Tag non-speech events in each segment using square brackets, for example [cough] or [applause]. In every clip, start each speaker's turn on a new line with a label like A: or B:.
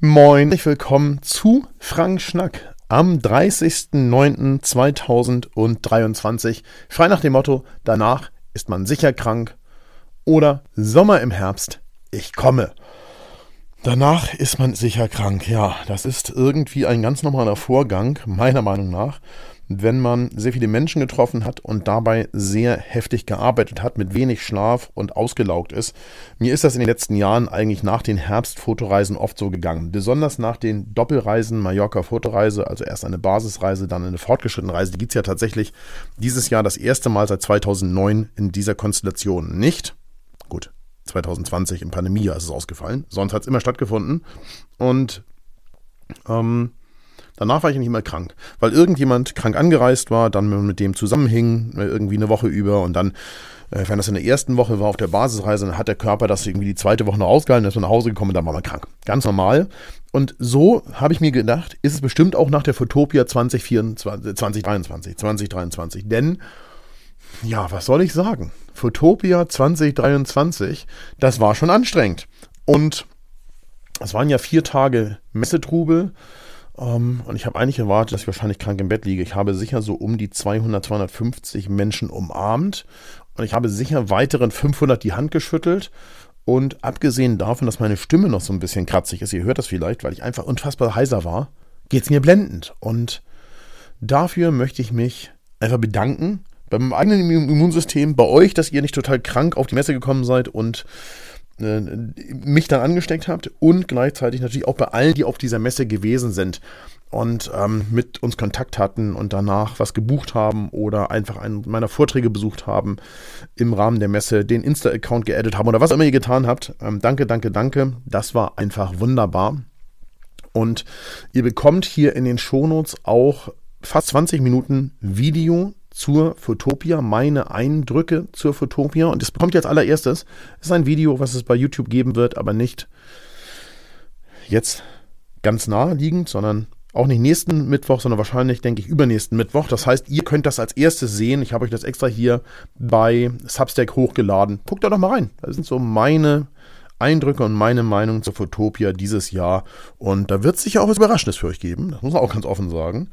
A: Moin, herzlich willkommen zu Frank Schnack am 30.09.2023. Frei nach dem Motto, danach ist man sicher krank oder Sommer im Herbst, ich komme. Danach ist man sicher krank. Ja, das ist irgendwie ein ganz normaler Vorgang, meiner Meinung nach wenn man sehr viele Menschen getroffen hat und dabei sehr heftig gearbeitet hat, mit wenig Schlaf und ausgelaugt ist. Mir ist das in den letzten Jahren eigentlich nach den Herbstfotoreisen oft so gegangen. Besonders nach den Doppelreisen Mallorca-Fotoreise, also erst eine Basisreise, dann eine fortgeschrittene Reise. Die gibt es ja tatsächlich dieses Jahr das erste Mal seit 2009 in dieser Konstellation nicht. Gut, 2020 im Pandemiejahr ist es ausgefallen. Sonst hat es immer stattgefunden. Und ähm, Danach war ich nicht mehr krank, weil irgendjemand krank angereist war, dann mit dem zusammenhing, äh, irgendwie eine Woche über und dann, äh, wenn das in der ersten Woche war auf der Basisreise, dann hat der Körper das irgendwie die zweite Woche noch ausgehalten, ist nach Hause gekommen und dann war man krank. Ganz normal. Und so habe ich mir gedacht, ist es bestimmt auch nach der Fotopia 2024, 2023, 2023. Denn, ja, was soll ich sagen? Fotopia 2023, das war schon anstrengend. Und es waren ja vier Tage Messetrubel. Um, ähm, und ich habe eigentlich erwartet, dass ich wahrscheinlich krank im Bett liege. Ich habe sicher so um die 200, 250 Menschen umarmt. Und ich habe sicher weiteren 500 die Hand geschüttelt. Und abgesehen davon, dass meine Stimme noch so ein bisschen kratzig ist, ihr hört das vielleicht, weil ich einfach unfassbar heiser war, geht es mir blendend. Und dafür möchte ich mich einfach bedanken bei meinem eigenen Immunsystem, bei euch, dass ihr nicht total krank auf die Messe gekommen seid und äh, mich dann angesteckt habt und gleichzeitig natürlich auch bei allen, die auf dieser Messe gewesen sind und ähm, mit uns Kontakt hatten und danach was gebucht haben oder einfach einen meiner Vorträge besucht haben im Rahmen der Messe, den Insta-Account geedit haben oder was immer ihr getan habt. Ähm, danke, danke, danke. Das war einfach wunderbar. Und ihr bekommt hier in den Shownotes auch fast 20 Minuten Video zur Fotopia, meine Eindrücke zur Fotopia. Und das bekommt ihr als allererstes. Das ist ein Video, was es bei YouTube geben wird, aber nicht jetzt ganz naheliegend, sondern auch nicht nächsten Mittwoch, sondern wahrscheinlich, denke ich, übernächsten Mittwoch. Das heißt, ihr könnt das als erstes sehen. Ich habe euch das extra hier bei Substack hochgeladen. Guckt da doch mal rein. Das sind so meine Eindrücke und meine Meinung zur Fotopia dieses Jahr. Und da wird es sicher auch was Überraschendes für euch geben. Das muss man auch ganz offen sagen.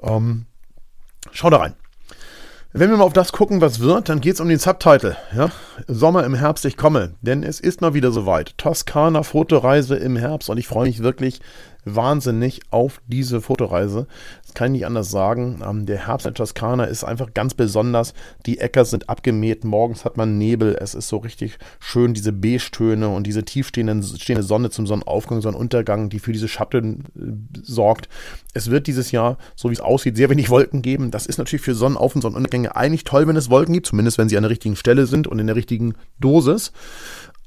A: Ähm, schaut da rein. Wenn wir mal auf das gucken, was wird, dann geht es um den Subtitle. Ja? Sommer im Herbst, ich komme. Denn es ist mal wieder soweit. Toskana Fotoreise im Herbst und ich freue mich wirklich wahnsinnig auf diese Fotoreise. Das kann ich nicht anders sagen. Ähm, der Herbst in Toskana ist einfach ganz besonders. Die Äcker sind abgemäht, morgens hat man Nebel. Es ist so richtig schön, diese Beige-Töne und diese tiefstehende Sonne zum Sonnenaufgang, Sonnenuntergang, die für diese Schatten äh, sorgt. Es wird dieses Jahr, so wie es aussieht, sehr wenig Wolken geben. Das ist natürlich für Sonnenauf- und Sonnenuntergänge eigentlich toll, wenn es Wolken gibt, zumindest wenn sie an der richtigen Stelle sind und in der richtigen Dosis.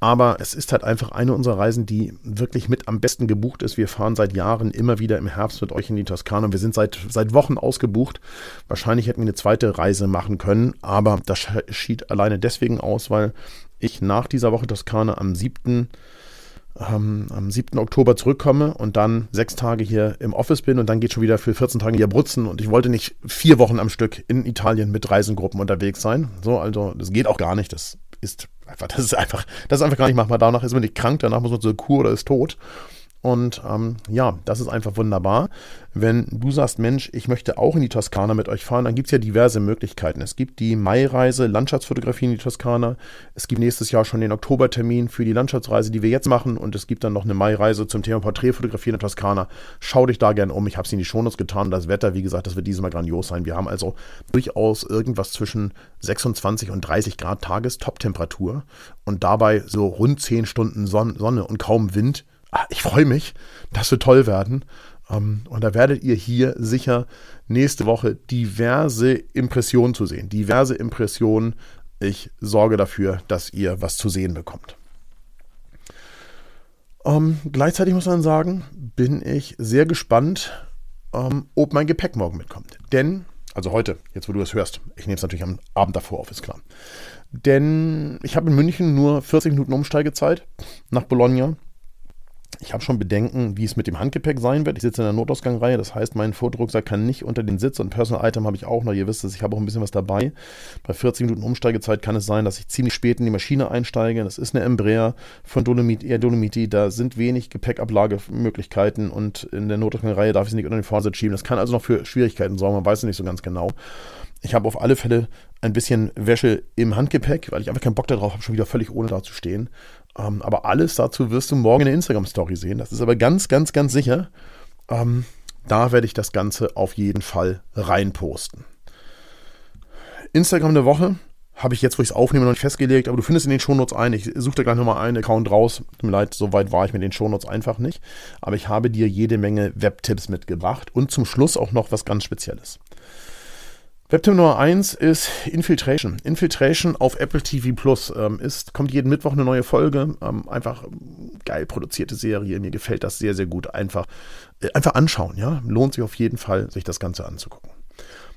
A: Aber es ist halt einfach eine unserer Reisen, die wirklich mit am besten gebucht ist. Wir fahren seit Jahren immer wieder im Herbst mit euch in die Toskana. Wir sind seit, seit Wochen ausgebucht. Wahrscheinlich hätten wir eine zweite Reise machen können, aber das schied alleine deswegen aus, weil ich nach dieser Woche Toskana am 7. Ähm, am 7. Oktober zurückkomme und dann sechs Tage hier im Office bin und dann geht schon wieder für 14 Tage hier Brutzen und ich wollte nicht vier Wochen am Stück in Italien mit Reisengruppen unterwegs sein. So, also das geht auch gar nicht. Das ist einfach, das ist einfach, das ist einfach gar nicht machbar. Danach ist man nicht krank, danach muss man zur Kur oder ist tot. Und ähm, ja, das ist einfach wunderbar. Wenn du sagst, Mensch, ich möchte auch in die Toskana mit euch fahren, dann gibt es ja diverse Möglichkeiten. Es gibt die Mai-Reise, Landschaftsfotografie in die Toskana. Es gibt nächstes Jahr schon den Oktobertermin für die Landschaftsreise, die wir jetzt machen. Und es gibt dann noch eine Mai-Reise zum Thema Porträtfotografie in der Toskana. Schau dich da gerne um. Ich habe es in die Shownotes getan. Das Wetter, wie gesagt, das wird dieses Mal grandios sein. Wir haben also durchaus irgendwas zwischen 26 und 30 Grad Tagestop-Temperatur und dabei so rund 10 Stunden Sonne und kaum Wind ich freue mich, das wird toll werden. Ähm, und da werdet ihr hier sicher nächste Woche diverse Impressionen zu sehen. Diverse Impressionen. Ich sorge dafür, dass ihr was zu sehen bekommt. Ähm, gleichzeitig muss man sagen, bin ich sehr gespannt, ähm, ob mein Gepäck morgen mitkommt. Denn, also heute, jetzt wo du das hörst, ich nehme es natürlich am Abend davor auf, ist klar. Denn ich habe in München nur 40 Minuten Umsteigezeit nach Bologna Ich habe schon Bedenken, wie es mit dem Handgepäck sein wird. Ich sitze in der Notausgangreihe, das heißt, mein Vordrucksack kann nicht unter den Sitz und Personal Item habe ich auch noch. Ihr wisst es, ich habe auch ein bisschen was dabei. Bei 40 Minuten Umsteigezeit kann es sein, dass ich ziemlich spät in die Maschine einsteige. Das ist eine Embraer von Dolomit, eher Dolomiti. Da sind wenig Gepäckablagemöglichkeiten und in der Notausgangreihe darf ich es nicht unter den Vorsitz schieben. Das kann also noch für Schwierigkeiten sorgen, man weiß es nicht so ganz genau. Ich habe auf alle Fälle ein bisschen Wäsche im Handgepäck, weil ich einfach keinen Bock darauf habe, schon wieder völlig ohne da zu stehen. Ähm, aber alles dazu wirst du morgen in der Instagram-Story sehen. Das ist aber ganz, ganz, ganz sicher. Ähm, da werde ich das Ganze auf jeden Fall reinposten. Instagram der Woche habe ich jetzt, wo ich es aufnehme, noch nicht festgelegt, aber du findest in den Shownotes ein. Ich suche da gleich nochmal einen Account raus. Tut mir leid, so weit war ich mit den Shownotes einfach nicht. Aber ich habe dir jede Menge Webtipps mitgebracht und zum Schluss auch noch was ganz Spezielles. Webtipp Nummer 1 ist Infiltration. Infiltration auf Apple TV Plus ähm, ist, kommt jeden Mittwoch eine neue Folge. Ähm, einfach geil produzierte Serie. Mir gefällt das sehr, sehr gut. Einfach, äh, einfach anschauen, ja. Lohnt sich auf jeden Fall, sich das Ganze anzugucken.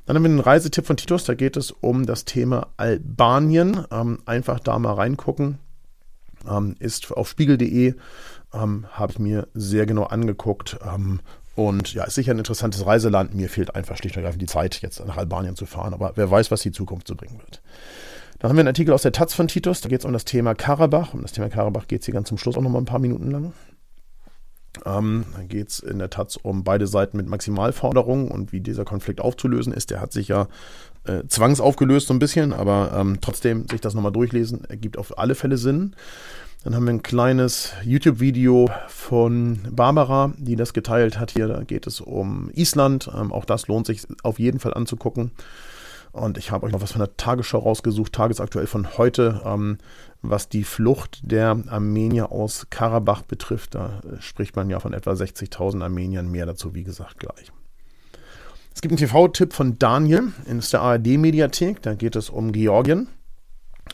A: Dann haben wir einen Reisetipp von Titus. Da geht es um das Thema Albanien. Ähm, einfach da mal reingucken. Ähm, ist auf spiegel.de. Ähm, Habe ich mir sehr genau angeguckt. Und ja, ist sicher ein interessantes Reiseland. Mir fehlt einfach schlicht und ergreifend die Zeit, jetzt nach Albanien zu fahren. Aber wer weiß, was die Zukunft so bringen wird. Dann haben wir einen Artikel aus der Taz von Titus. Da geht es um das Thema Karabach. Um das Thema Karabach geht es hier ganz zum Schluss auch noch mal ein paar Minuten lang. Ähm, da geht es in der Taz um beide Seiten mit Maximalforderungen und wie dieser Konflikt aufzulösen ist. Der hat sich ja äh, zwangsaufgelöst so ein bisschen, aber ähm, trotzdem sich das nochmal durchlesen, ergibt auf alle Fälle Sinn. Dann haben wir ein kleines YouTube-Video von Barbara, die das geteilt hat. Hier da geht es um Island. Ähm, auch das lohnt sich auf jeden Fall anzugucken. Und ich habe euch noch was von der Tagesschau rausgesucht, tagesaktuell von heute, ähm, was die Flucht der Armenier aus Karabach betrifft. Da spricht man ja von etwa 60.000 Armeniern. Mehr dazu, wie gesagt, gleich. Es gibt einen TV-Tipp von Daniel in der ARD-Mediathek. Da geht es um Georgien.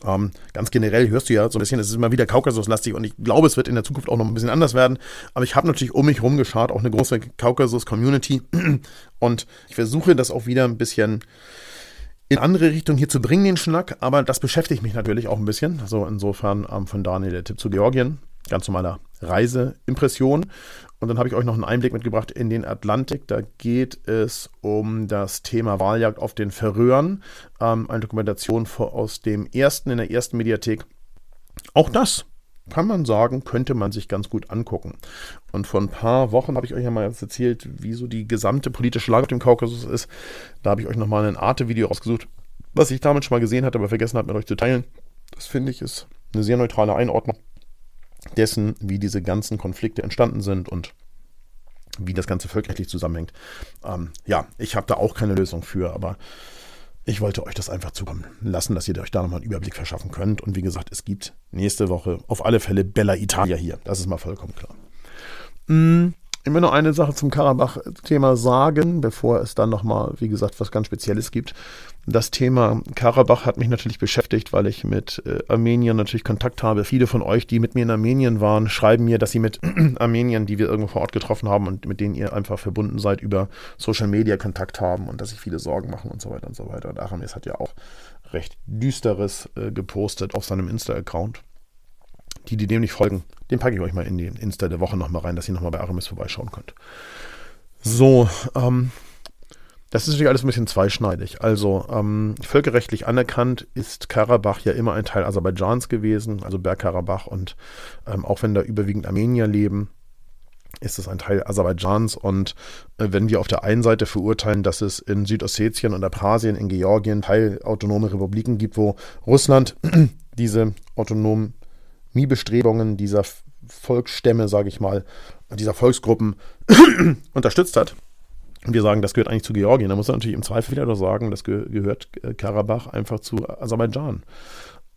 A: Ähm, ganz generell hörst du ja so ein bisschen, es ist immer wieder Kaukasuslastig und ich glaube, es wird in der Zukunft auch noch ein bisschen anders werden. Aber ich habe natürlich um mich herum geschaut, auch eine große Kaukasus-Community [clears throat] und ich versuche das auch wieder ein bisschen in andere Richtungen hier zu bringen, den Schnack. Aber das beschäftigt mich natürlich auch ein bisschen. Also insofern ähm, von Daniel der Tipp zu Georgien. Ganz normaler Reiseimpression. Und dann habe ich euch noch einen Einblick mitgebracht in den Atlantik. Da geht es um das Thema Wahljagd auf den Färöern. Ähm, eine Dokumentation aus dem ersten, in der ersten Mediathek. Auch das kann man sagen, könnte man sich ganz gut angucken. Und vor ein paar Wochen habe ich euch ja mal erzählt, wie so die gesamte politische Lage auf dem Kaukasus ist. Da habe ich euch nochmal ein Arte-Video rausgesucht, was ich damit schon mal gesehen hatte, aber vergessen habe, mit euch zu teilen. Das finde ich ist eine sehr neutrale Einordnung dessen, wie diese ganzen Konflikte entstanden sind und wie das Ganze völkerrechtlich zusammenhängt. Ähm, ja, ich habe da auch keine Lösung für, aber ich wollte euch das einfach zukommen lassen, dass ihr euch da nochmal einen Überblick verschaffen könnt. Und wie gesagt, es gibt nächste Woche auf alle Fälle Bella Italia hier. Das ist mal vollkommen klar. Mm, ich will noch eine Sache zum Karabach-Thema sagen, bevor es dann nochmal, wie gesagt, was ganz Spezielles gibt. Das Thema Karabach hat mich natürlich beschäftigt, weil ich mit äh, Armenien natürlich Kontakt habe. Viele von euch, die mit mir in Armenien waren, schreiben mir, dass sie mit [clears throat] Armeniern, die wir irgendwo vor Ort getroffen haben und mit denen ihr einfach verbunden seid, über Social Media Kontakt haben und dass sich viele Sorgen machen und so weiter und so weiter. Und Aramis hat ja auch recht Düsteres äh, gepostet auf seinem Insta-Account. Die, die dem nicht folgen, den packe ich euch mal in die Insta der Woche nochmal rein, dass ihr nochmal bei Aramis vorbeischauen könnt. So, ähm, das ist natürlich alles ein bisschen zweischneidig. Also ähm, völkerrechtlich anerkannt ist Karabach ja immer ein Teil Aserbaidschans gewesen, also Bergkarabach. Und ähm, auch wenn da überwiegend Armenier leben, ist es ein Teil Aserbaidschans. Und äh, wenn wir auf der einen Seite verurteilen, dass es in Südossetien und Abkhazien, in Georgien teilautonome Republiken gibt, wo Russland [clears throat] diese autonomen Bestrebungen dieser Volksstämme, sage ich mal, dieser Volksgruppen [clears throat] unterstützt hat. Und wir sagen, das gehört eigentlich zu Georgien. Da muss man natürlich im Zweifel wieder sagen, das ge gehört äh, Karabach einfach zu Aserbaidschan.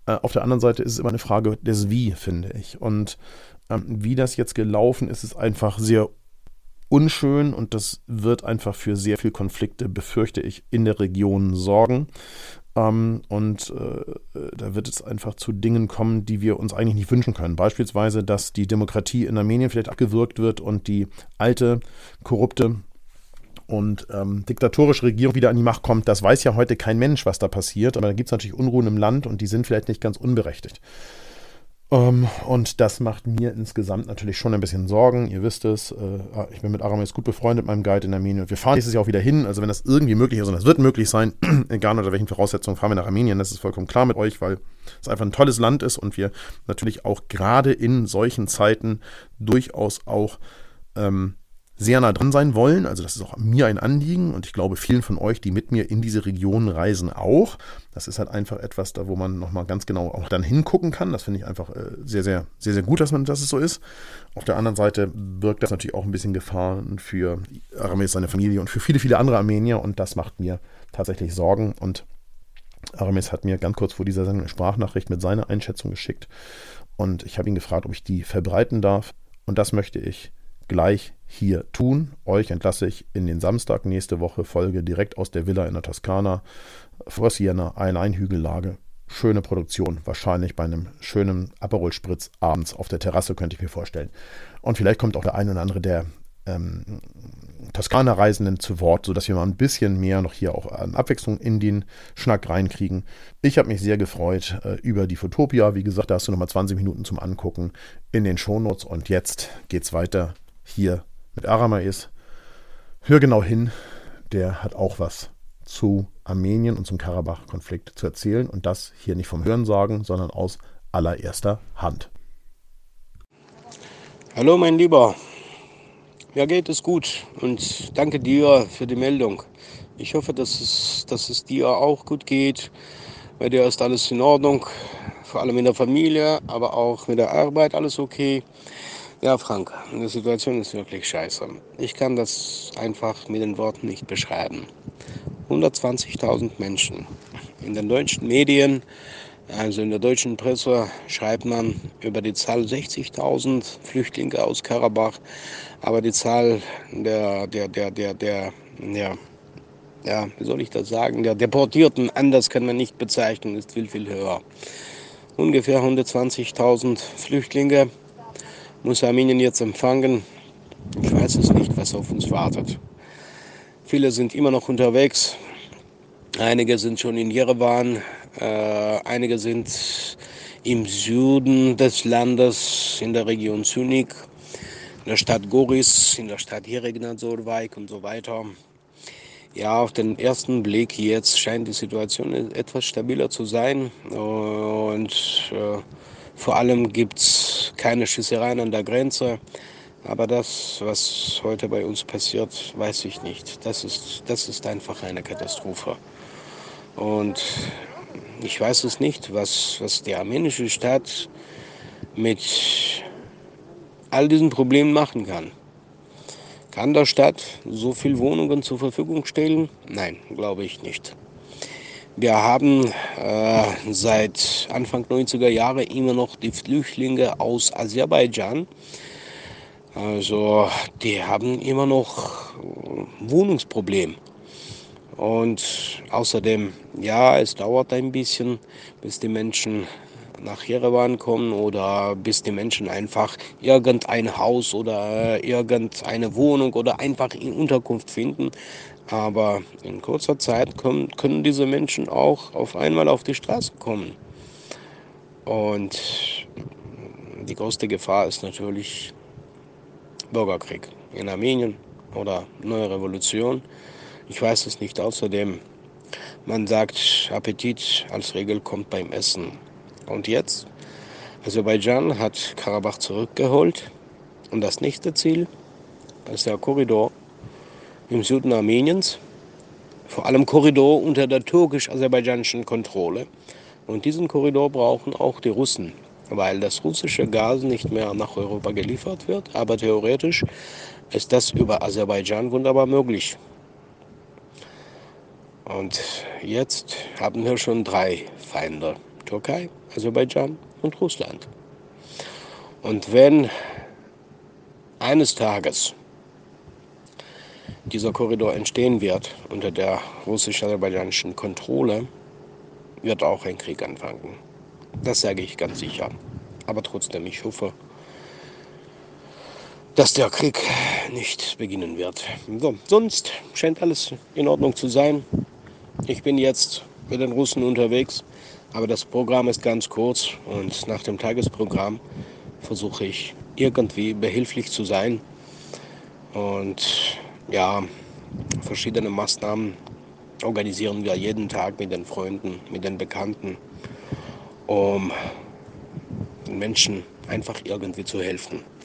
A: Äh, auf der anderen Seite ist es immer eine Frage des Wie, finde ich. Und ähm, wie das jetzt gelaufen ist, ist einfach sehr unschön und das wird einfach für sehr viel Konflikte, befürchte ich, in der Region sorgen. Ähm, und äh, da wird es einfach zu Dingen kommen, die wir uns eigentlich nicht wünschen können. Beispielsweise, dass die Demokratie in Armenien vielleicht abgewürgt wird und die alte, korrupte und ähm, diktatorische Regierung wieder an die Macht kommt. Das weiß ja heute kein Mensch, was da passiert. Aber da gibt es natürlich Unruhen im Land und die sind vielleicht nicht ganz unberechtigt. Ähm, und das macht mir insgesamt natürlich schon ein bisschen Sorgen. Ihr wisst es, äh, ich bin mit Aramis gut befreundet, meinem Guide in Armenien. Wir fahren nächstes Jahr auch wieder hin. Also wenn das irgendwie möglich ist, und das wird möglich sein, [clears throat] egal unter welchen Voraussetzungen, fahren wir nach Armenien. Das ist vollkommen klar mit euch, weil es einfach ein tolles Land ist und wir natürlich auch gerade in solchen Zeiten durchaus auch ähm, sehr nah dran sein wollen. Also das ist auch mir ein Anliegen und ich glaube vielen von euch, die mit mir in diese Region reisen, auch. Das ist halt einfach etwas, da wo man nochmal ganz genau auch dann hingucken kann. Das finde ich einfach äh, sehr, sehr, sehr, sehr gut, dass man, dass es so ist. Auf der anderen Seite birgt das natürlich auch ein bisschen Gefahren für Aramis, seine Familie und für viele, viele andere Armenier und das macht mir tatsächlich Sorgen und Aramis hat mir ganz kurz vor dieser Sendung eine Sprachnachricht mit seiner Einschätzung geschickt und ich habe ihn gefragt, ob ich die verbreiten darf und das möchte ich gleich hier tun. Euch entlasse ich in den Samstag nächste Woche Folge direkt aus der Villa in der Toskana vor Siena, eine Einhügellage. Schöne Produktion, wahrscheinlich bei einem schönen Aperol Spritz abends auf der Terrasse, könnte ich mir vorstellen. Und vielleicht kommt auch der eine oder andere der ähm, Toskana-Reisenden zu Wort, sodass wir mal ein bisschen mehr noch hier auch an Abwechslung in den Schnack reinkriegen. Ich habe mich sehr gefreut äh, über die Fotopia. Wie gesagt, da hast du nochmal 20 Minuten zum Angucken in den Shownotes. Und jetzt geht's weiter hier mit Aramais. Hör genau hin, der hat auch was zu Armenien und zum Karabach-Konflikt zu erzählen und das hier nicht vom Hörensagen, sondern aus allererster Hand.
B: Hallo mein Lieber, mir geht es gut und danke dir für die Meldung. Ich hoffe, dass es, dass es dir auch gut geht. Bei dir ist alles in Ordnung, vor allem in der Familie, aber auch mit der Arbeit alles okay. Ja, Frank, die Situation ist wirklich scheiße. Ich kann das einfach mit den Worten nicht beschreiben. 120.000 Menschen. In den deutschen Medien, also in der deutschen Presse, schreibt man über die Zahl 60.000 Flüchtlinge aus Karabach, aber die Zahl der, der, der, der, der, ja, ja, wie soll ich das sagen, der Deportierten, anders kann man nicht bezeichnen, ist viel, viel höher. Ungefähr 120.000 Flüchtlinge muss Armenien jetzt empfangen. Ich weiß es nicht, was auf uns wartet. Viele sind immer noch unterwegs. Einige sind schon in Jerewan, äh, einige sind im Süden des Landes, in der Region Synik, in der Stadt Goris, in der Stadt Jeregnadzorvaik und so weiter. Ja, auf den ersten Blick jetzt scheint die Situation etwas stabiler zu sein und äh, vor allem gibt es keine Schießereien an der Grenze. Aber das, was heute bei uns passiert, weiß ich nicht. Das ist, das ist einfach eine Katastrophe. Und ich weiß es nicht, was, was die armenische Stadt mit all diesen Problemen machen kann. Kann der Stadt so viele Wohnungen zur Verfügung stellen? Nein, glaube ich nicht. Wir haben äh, seit Anfang 90er Jahre immer noch die Flüchtlinge aus Aserbaidschan. Also die haben immer noch Wohnungsproblem. Und außerdem, ja, es dauert ein bisschen, bis die Menschen nach Jerewan kommen oder bis die Menschen einfach irgendein Haus oder irgendeine Wohnung oder einfach in Unterkunft finden. Aber in kurzer Zeit können, können diese Menschen auch auf einmal auf die Straße kommen. Und die größte Gefahr ist natürlich Bürgerkrieg in Armenien oder neue Revolution. Ich weiß es nicht. Außerdem, man sagt, Appetit als Regel kommt beim Essen. Und jetzt? Aserbaidschan hat Karabach zurückgeholt. Und das nächste Ziel ist der Korridor im Süden Armeniens, vor allem Korridor unter der türkisch-aserbaidschanischen Kontrolle. Und diesen Korridor brauchen auch die Russen, weil das russische Gas nicht mehr nach Europa geliefert wird. Aber theoretisch ist das über Aserbaidschan wunderbar möglich. Und jetzt haben wir schon drei Feinde. Türkei, Aserbaidschan und Russland. Und wenn eines Tages dieser Korridor entstehen wird unter der russisch-aserbaidschanischen Kontrolle, wird auch ein Krieg anfangen. Das sage ich ganz sicher. Aber trotzdem, ich hoffe, dass der Krieg nicht beginnen wird. So, sonst scheint alles in Ordnung zu sein. Ich bin jetzt mit den Russen unterwegs. Aber das Programm ist ganz kurz und nach dem Tagesprogramm versuche ich irgendwie behilflich zu sein und ja, verschiedene Maßnahmen organisieren wir jeden Tag mit den Freunden, mit den Bekannten, um den Menschen einfach irgendwie zu helfen.